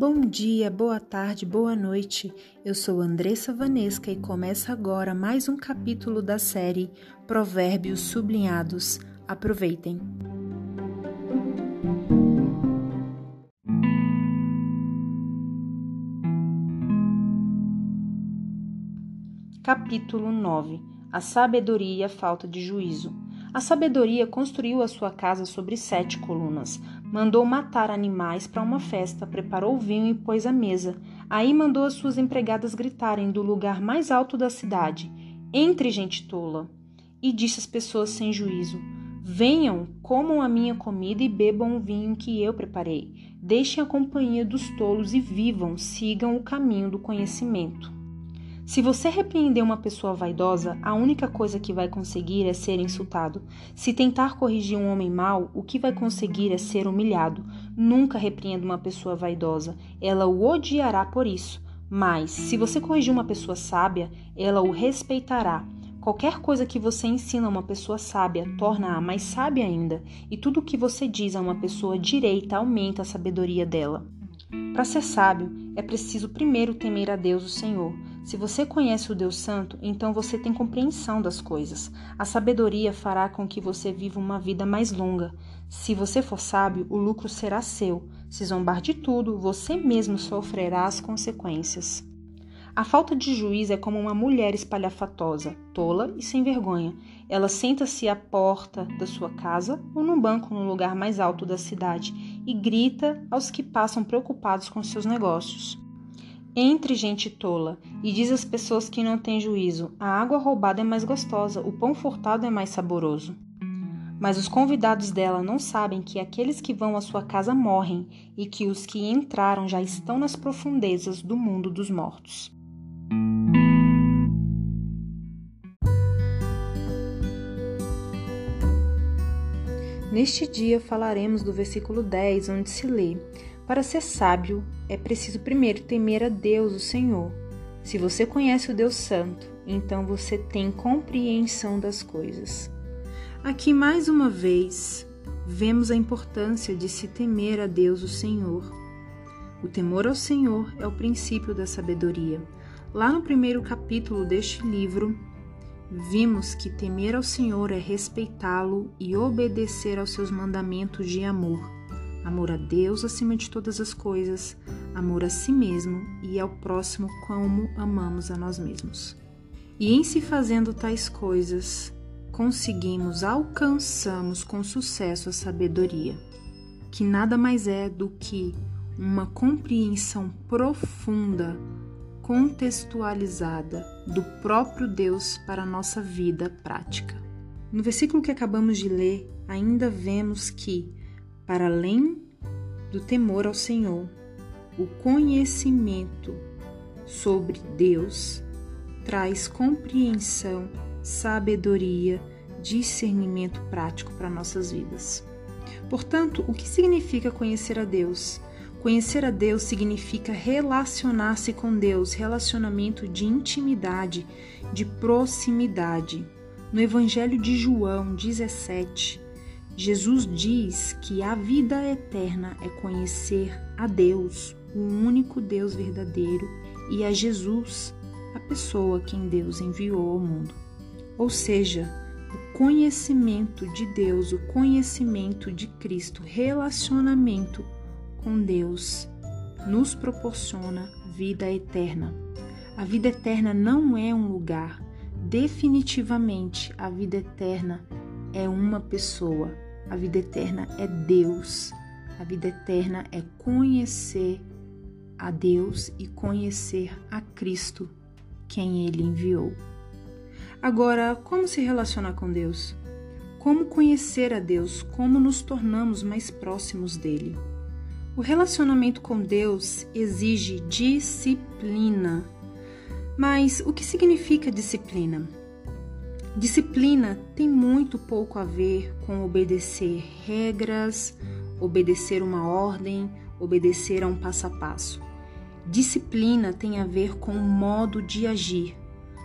Bom dia, boa tarde, boa noite. Eu sou Andressa Vanesca e começa agora mais um capítulo da série Provérbios Sublinhados. Aproveitem. Capítulo 9 A sabedoria e a falta de juízo. A sabedoria construiu a sua casa sobre sete colunas. Mandou matar animais para uma festa, preparou vinho e pôs à mesa. Aí mandou as suas empregadas gritarem do lugar mais alto da cidade: Entre, gente tola! E disse às pessoas sem juízo: Venham, comam a minha comida e bebam o vinho que eu preparei. Deixem a companhia dos tolos e vivam, sigam o caminho do conhecimento. Se você repreender uma pessoa vaidosa, a única coisa que vai conseguir é ser insultado. Se tentar corrigir um homem mau, o que vai conseguir é ser humilhado. Nunca repreenda uma pessoa vaidosa, ela o odiará por isso. Mas, se você corrigir uma pessoa sábia, ela o respeitará. Qualquer coisa que você ensina a uma pessoa sábia torna-a mais sábia ainda, e tudo o que você diz a uma pessoa direita aumenta a sabedoria dela. Para ser sábio, é preciso primeiro temer a Deus, o Senhor. Se você conhece o Deus Santo, então você tem compreensão das coisas. A sabedoria fará com que você viva uma vida mais longa. Se você for sábio, o lucro será seu. Se zombar de tudo, você mesmo sofrerá as consequências. A falta de juízo é como uma mulher espalhafatosa, tola e sem vergonha. Ela senta-se à porta da sua casa ou num banco no lugar mais alto da cidade e grita aos que passam preocupados com seus negócios. Entre gente tola e diz às pessoas que não têm juízo: a água roubada é mais gostosa, o pão furtado é mais saboroso. Mas os convidados dela não sabem que aqueles que vão à sua casa morrem e que os que entraram já estão nas profundezas do mundo dos mortos. Neste dia falaremos do versículo 10, onde se lê: para ser sábio, é preciso primeiro temer a Deus, o Senhor. Se você conhece o Deus Santo, então você tem compreensão das coisas. Aqui, mais uma vez, vemos a importância de se temer a Deus, o Senhor. O temor ao Senhor é o princípio da sabedoria. Lá no primeiro capítulo deste livro, vimos que temer ao Senhor é respeitá-lo e obedecer aos seus mandamentos de amor amor a Deus acima de todas as coisas, amor a si mesmo e ao próximo como amamos a nós mesmos. E em se fazendo tais coisas, conseguimos, alcançamos com sucesso a sabedoria, que nada mais é do que uma compreensão profunda, contextualizada do próprio Deus para a nossa vida prática. No versículo que acabamos de ler, ainda vemos que para além do temor ao Senhor, o conhecimento sobre Deus traz compreensão, sabedoria, discernimento prático para nossas vidas. Portanto, o que significa conhecer a Deus? Conhecer a Deus significa relacionar-se com Deus, relacionamento de intimidade, de proximidade. No Evangelho de João 17, Jesus diz que a vida eterna é conhecer a Deus, o único Deus verdadeiro, e a Jesus, a pessoa quem Deus enviou ao mundo. Ou seja, o conhecimento de Deus, o conhecimento de Cristo, relacionamento com Deus, nos proporciona vida eterna. A vida eterna não é um lugar, definitivamente a vida eterna é uma pessoa, a vida eterna é Deus. A vida eterna é conhecer a Deus e conhecer a Cristo, quem Ele enviou. Agora, como se relacionar com Deus? Como conhecer a Deus? Como nos tornamos mais próximos dele? O relacionamento com Deus exige disciplina. Mas o que significa disciplina? Disciplina tem muito pouco a ver com obedecer regras, obedecer uma ordem, obedecer a um passo a passo. Disciplina tem a ver com o modo de agir,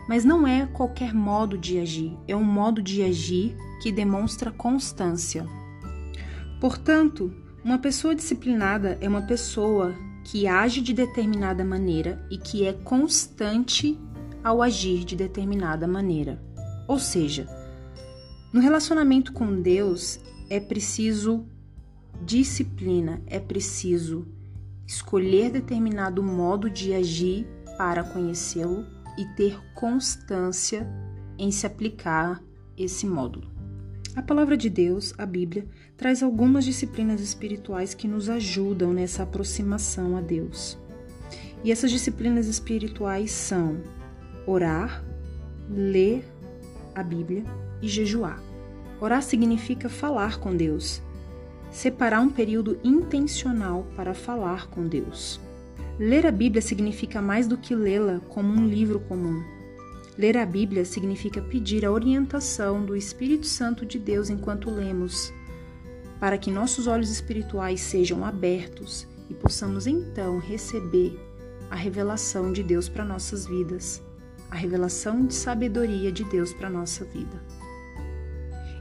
mas não é qualquer modo de agir, é um modo de agir que demonstra constância. Portanto, uma pessoa disciplinada é uma pessoa que age de determinada maneira e que é constante ao agir de determinada maneira. Ou seja, no relacionamento com Deus é preciso disciplina, é preciso escolher determinado modo de agir para conhecê-lo e ter constância em se aplicar esse módulo. A palavra de Deus, a Bíblia, traz algumas disciplinas espirituais que nos ajudam nessa aproximação a Deus. E essas disciplinas espirituais são orar, ler a Bíblia e jejuar. Orar significa falar com Deus, separar um período intencional para falar com Deus. Ler a Bíblia significa mais do que lê-la como um livro comum. Ler a Bíblia significa pedir a orientação do Espírito Santo de Deus enquanto lemos, para que nossos olhos espirituais sejam abertos e possamos então receber a revelação de Deus para nossas vidas, a revelação de sabedoria de Deus para nossa vida.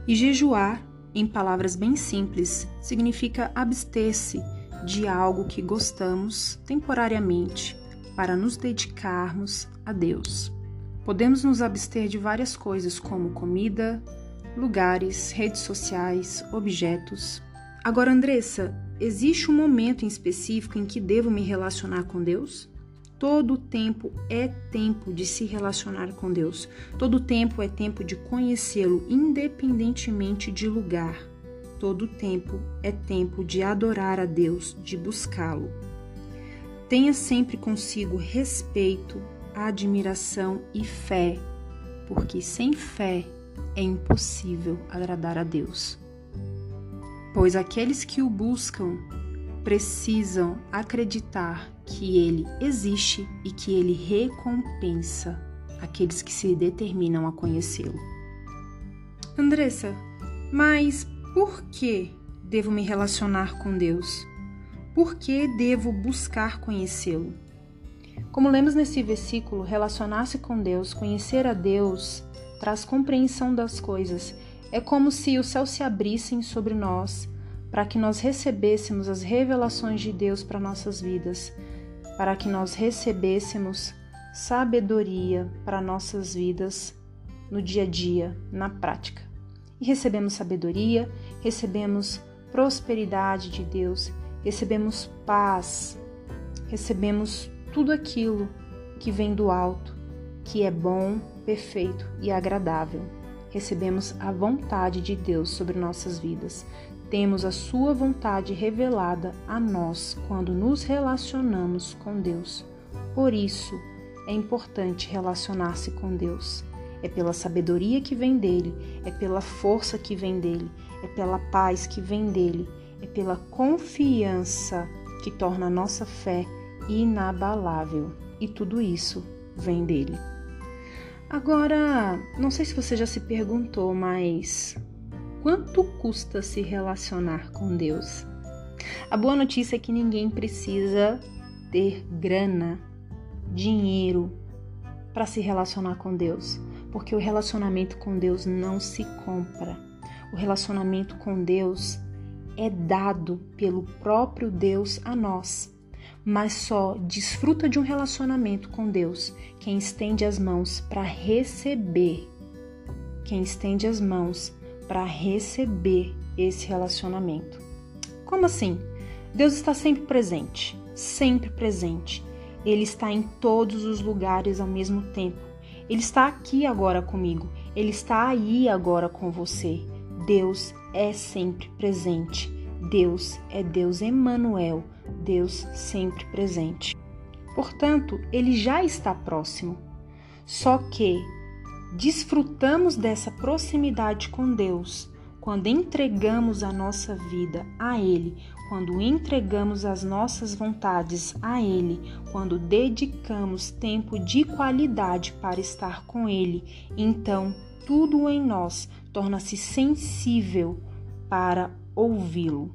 E jejuar, em palavras bem simples, significa abster-se de algo que gostamos temporariamente para nos dedicarmos a Deus. Podemos nos abster de várias coisas, como comida, lugares, redes sociais, objetos. Agora, Andressa, existe um momento em específico em que devo me relacionar com Deus? Todo tempo é tempo de se relacionar com Deus. Todo tempo é tempo de conhecê-lo, independentemente de lugar. Todo tempo é tempo de adorar a Deus, de buscá-lo. Tenha sempre consigo respeito, admiração e fé, porque sem fé é impossível agradar a Deus. Pois aqueles que o buscam precisam acreditar que ele existe e que ele recompensa aqueles que se determinam a conhecê-lo. Andressa, mas por que devo me relacionar com Deus? Por que devo buscar conhecê-lo? Como lemos nesse versículo, relacionar-se com Deus, conhecer a Deus, traz compreensão das coisas. É como se o céu se abrissem sobre nós para que nós recebêssemos as revelações de Deus para nossas vidas, para que nós recebêssemos sabedoria para nossas vidas no dia a dia, na prática. E recebemos sabedoria, recebemos prosperidade de Deus, recebemos paz, recebemos tudo aquilo que vem do alto, que é bom, perfeito e agradável. Recebemos a vontade de Deus sobre nossas vidas. Temos a Sua vontade revelada a nós quando nos relacionamos com Deus. Por isso, é importante relacionar-se com Deus. É pela sabedoria que vem dele, é pela força que vem dele, é pela paz que vem dele, é pela confiança que torna a nossa fé inabalável. E tudo isso vem dele. Agora, não sei se você já se perguntou, mas quanto custa se relacionar com Deus? A boa notícia é que ninguém precisa ter grana, dinheiro para se relacionar com Deus, porque o relacionamento com Deus não se compra. O relacionamento com Deus é dado pelo próprio Deus a nós mas só desfruta de um relacionamento com Deus quem estende as mãos para receber. Quem estende as mãos para receber esse relacionamento. Como assim? Deus está sempre presente, sempre presente. Ele está em todos os lugares ao mesmo tempo. Ele está aqui agora comigo, ele está aí agora com você. Deus é sempre presente. Deus é Deus Emanuel, Deus sempre presente. Portanto, ele já está próximo. Só que desfrutamos dessa proximidade com Deus quando entregamos a nossa vida a Ele, quando entregamos as nossas vontades a Ele, quando dedicamos tempo de qualidade para estar com Ele, então tudo em nós torna-se sensível para ouvi-lo.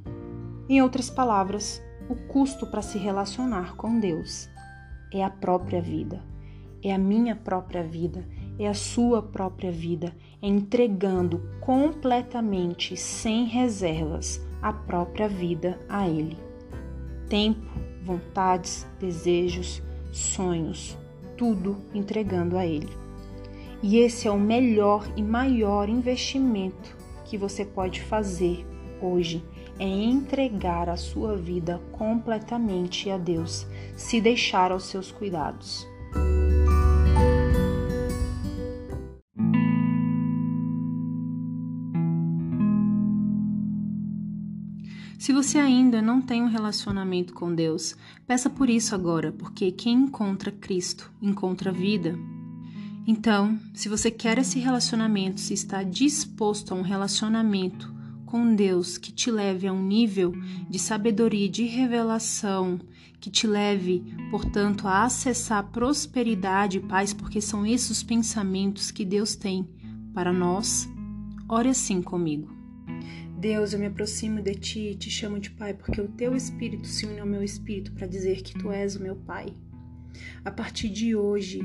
Em outras palavras, o custo para se relacionar com Deus é a própria vida, é a minha própria vida, é a sua própria vida, entregando completamente, sem reservas, a própria vida a Ele. Tempo vontades, desejos, sonhos, tudo entregando a Ele. E esse é o melhor e maior investimento que você pode fazer hoje é entregar a sua vida completamente a Deus, se deixar aos seus cuidados. Se você ainda não tem um relacionamento com Deus, peça por isso agora, porque quem encontra Cristo encontra vida. Então, se você quer esse relacionamento, se está disposto a um relacionamento com Deus que te leve a um nível de sabedoria e de revelação, que te leve, portanto, a acessar prosperidade e paz, porque são esses os pensamentos que Deus tem para nós, ore assim comigo. Deus, eu me aproximo de ti e te chamo de Pai, porque o teu espírito se une ao meu espírito para dizer que tu és o meu Pai. A partir de hoje,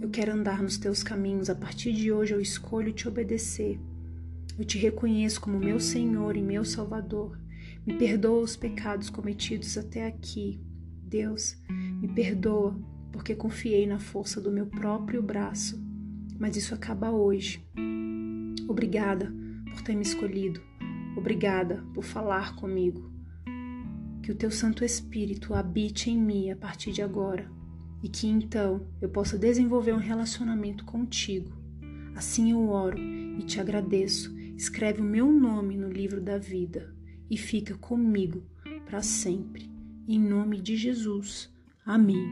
eu quero andar nos teus caminhos, a partir de hoje eu escolho te obedecer. Eu te reconheço como meu Senhor e meu Salvador. Me perdoa os pecados cometidos até aqui. Deus, me perdoa porque confiei na força do meu próprio braço. Mas isso acaba hoje. Obrigada por ter me escolhido. Obrigada por falar comigo. Que o teu Santo Espírito habite em mim a partir de agora e que então eu possa desenvolver um relacionamento contigo. Assim eu oro e te agradeço escreve o meu nome no livro da vida e fica comigo para sempre. Em nome de Jesus. Amém.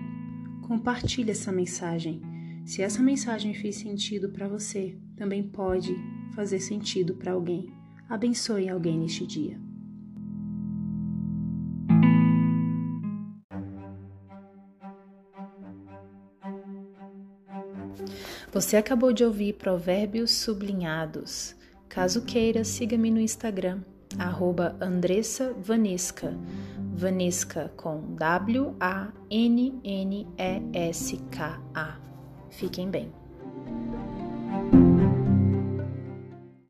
Compartilhe essa mensagem. Se essa mensagem fez sentido para você, também pode fazer sentido para alguém. Abençoe alguém neste dia. Você acabou de ouvir Provérbios Sublinhados Caso queira, siga-me no Instagram, arroba Andressa Vanesca, Vanesca com W-A-N-N-E-S-K-A. Fiquem bem.